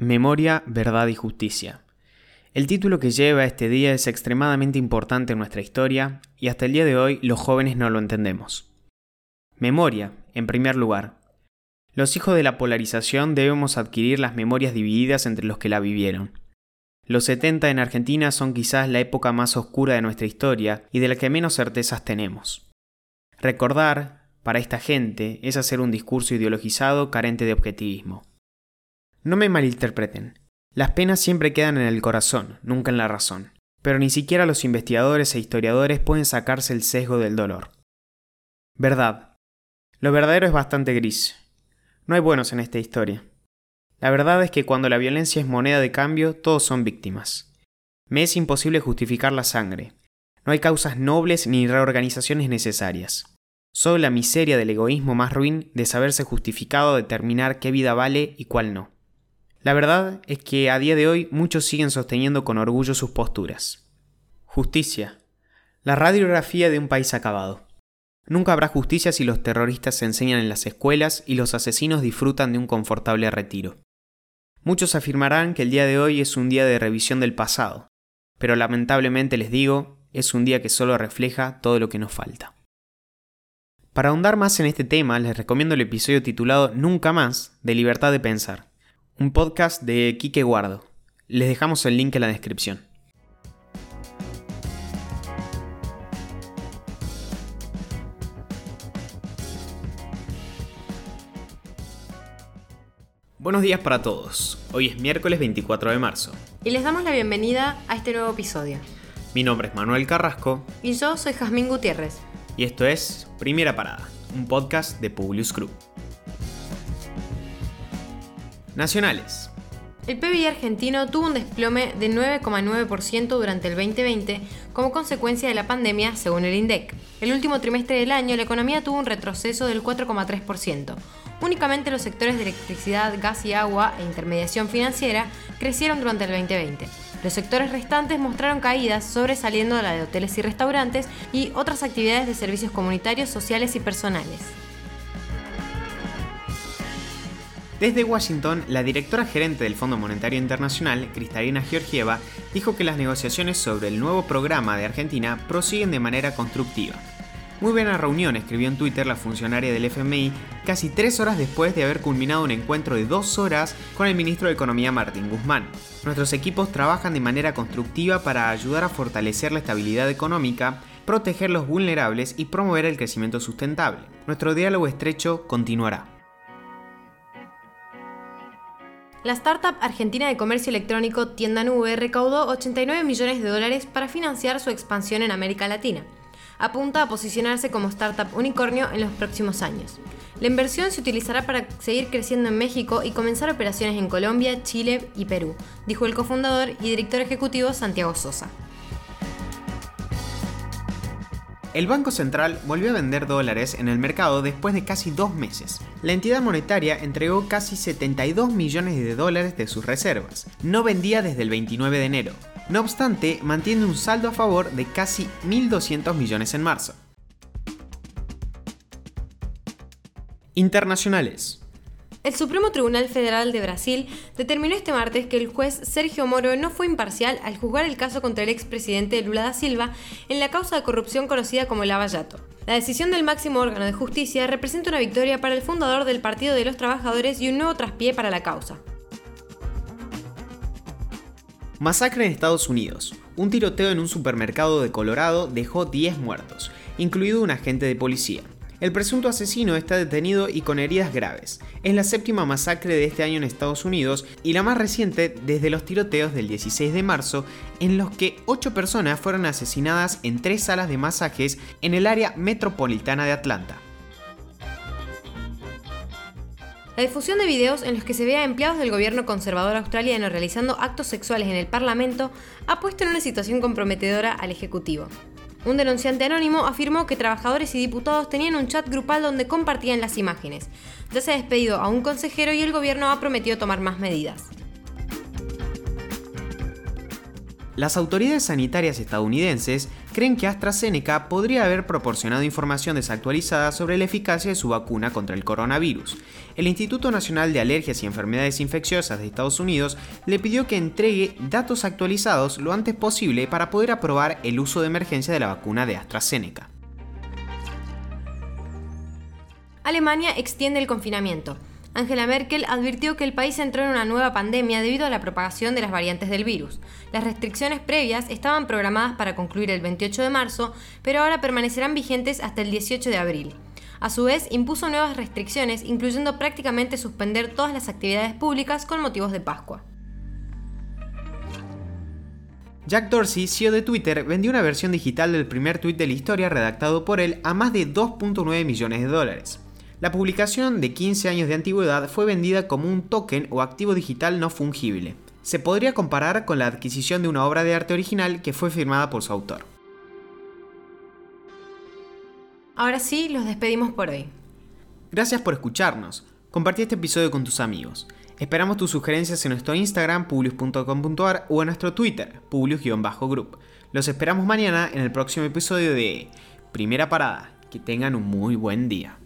Memoria, Verdad y Justicia. El título que lleva este día es extremadamente importante en nuestra historia y hasta el día de hoy los jóvenes no lo entendemos. Memoria, en primer lugar. Los hijos de la polarización debemos adquirir las memorias divididas entre los que la vivieron. Los 70 en Argentina son quizás la época más oscura de nuestra historia y de la que menos certezas tenemos. Recordar, para esta gente, es hacer un discurso ideologizado carente de objetivismo. No me malinterpreten. Las penas siempre quedan en el corazón, nunca en la razón. Pero ni siquiera los investigadores e historiadores pueden sacarse el sesgo del dolor. Verdad. Lo verdadero es bastante gris. No hay buenos en esta historia. La verdad es que cuando la violencia es moneda de cambio, todos son víctimas. Me es imposible justificar la sangre. No hay causas nobles ni reorganizaciones necesarias. Solo la miseria del egoísmo más ruin de saberse justificado determinar qué vida vale y cuál no. La verdad es que a día de hoy muchos siguen sosteniendo con orgullo sus posturas. Justicia. La radiografía de un país acabado. Nunca habrá justicia si los terroristas se enseñan en las escuelas y los asesinos disfrutan de un confortable retiro. Muchos afirmarán que el día de hoy es un día de revisión del pasado, pero lamentablemente les digo, es un día que solo refleja todo lo que nos falta. Para ahondar más en este tema, les recomiendo el episodio titulado Nunca más de Libertad de Pensar, un podcast de Quique Guardo. Les dejamos el link en la descripción. Buenos días para todos. Hoy es miércoles 24 de marzo. Y les damos la bienvenida a este nuevo episodio. Mi nombre es Manuel Carrasco. Y yo soy Jazmín Gutiérrez. Y esto es Primera Parada, un podcast de Publius Group. Nacionales. El PBI argentino tuvo un desplome de 9,9% durante el 2020 como consecuencia de la pandemia, según el INDEC. El último trimestre del año, la economía tuvo un retroceso del 4,3%. Únicamente los sectores de electricidad, gas y agua e intermediación financiera crecieron durante el 2020. Los sectores restantes mostraron caídas, sobresaliendo la de hoteles y restaurantes y otras actividades de servicios comunitarios, sociales y personales. Desde Washington, la directora gerente del Fondo Monetario Internacional, Cristalina Georgieva, dijo que las negociaciones sobre el nuevo programa de Argentina prosiguen de manera constructiva. Muy buena reunión, escribió en Twitter la funcionaria del FMI casi tres horas después de haber culminado un encuentro de dos horas con el ministro de Economía Martín Guzmán. Nuestros equipos trabajan de manera constructiva para ayudar a fortalecer la estabilidad económica, proteger los vulnerables y promover el crecimiento sustentable. Nuestro diálogo estrecho continuará. La startup argentina de comercio electrónico Tienda Nube recaudó 89 millones de dólares para financiar su expansión en América Latina. Apunta a posicionarse como startup unicornio en los próximos años. La inversión se utilizará para seguir creciendo en México y comenzar operaciones en Colombia, Chile y Perú, dijo el cofundador y director ejecutivo Santiago Sosa. El Banco Central volvió a vender dólares en el mercado después de casi dos meses. La entidad monetaria entregó casi 72 millones de dólares de sus reservas. No vendía desde el 29 de enero. No obstante, mantiene un saldo a favor de casi 1.200 millones en marzo. Internacionales. El Supremo Tribunal Federal de Brasil determinó este martes que el juez Sergio Moro no fue imparcial al juzgar el caso contra el expresidente Lula da Silva en la causa de corrupción conocida como Lavallato. La decisión del máximo órgano de justicia representa una victoria para el fundador del Partido de los Trabajadores y un nuevo traspié para la causa. Masacre en Estados Unidos. Un tiroteo en un supermercado de Colorado dejó 10 muertos, incluido un agente de policía. El presunto asesino está detenido y con heridas graves. Es la séptima masacre de este año en Estados Unidos y la más reciente desde los tiroteos del 16 de marzo, en los que 8 personas fueron asesinadas en tres salas de masajes en el área metropolitana de Atlanta. La difusión de videos en los que se ve a empleados del gobierno conservador australiano realizando actos sexuales en el Parlamento ha puesto en una situación comprometedora al Ejecutivo. Un denunciante anónimo afirmó que trabajadores y diputados tenían un chat grupal donde compartían las imágenes. Ya se ha despedido a un consejero y el gobierno ha prometido tomar más medidas. Las autoridades sanitarias estadounidenses creen que AstraZeneca podría haber proporcionado información desactualizada sobre la eficacia de su vacuna contra el coronavirus. El Instituto Nacional de Alergias y Enfermedades Infecciosas de Estados Unidos le pidió que entregue datos actualizados lo antes posible para poder aprobar el uso de emergencia de la vacuna de AstraZeneca. Alemania extiende el confinamiento. Angela Merkel advirtió que el país entró en una nueva pandemia debido a la propagación de las variantes del virus. Las restricciones previas estaban programadas para concluir el 28 de marzo, pero ahora permanecerán vigentes hasta el 18 de abril. A su vez, impuso nuevas restricciones, incluyendo prácticamente suspender todas las actividades públicas con motivos de Pascua. Jack Dorsey, CEO de Twitter, vendió una versión digital del primer tweet de la historia redactado por él a más de 2.9 millones de dólares. La publicación de 15 años de antigüedad fue vendida como un token o activo digital no fungible. Se podría comparar con la adquisición de una obra de arte original que fue firmada por su autor. Ahora sí, los despedimos por hoy. Gracias por escucharnos. Compartí este episodio con tus amigos. Esperamos tus sugerencias en nuestro Instagram, publius.com.ar o en nuestro Twitter, publius-group. Los esperamos mañana en el próximo episodio de Primera Parada. Que tengan un muy buen día.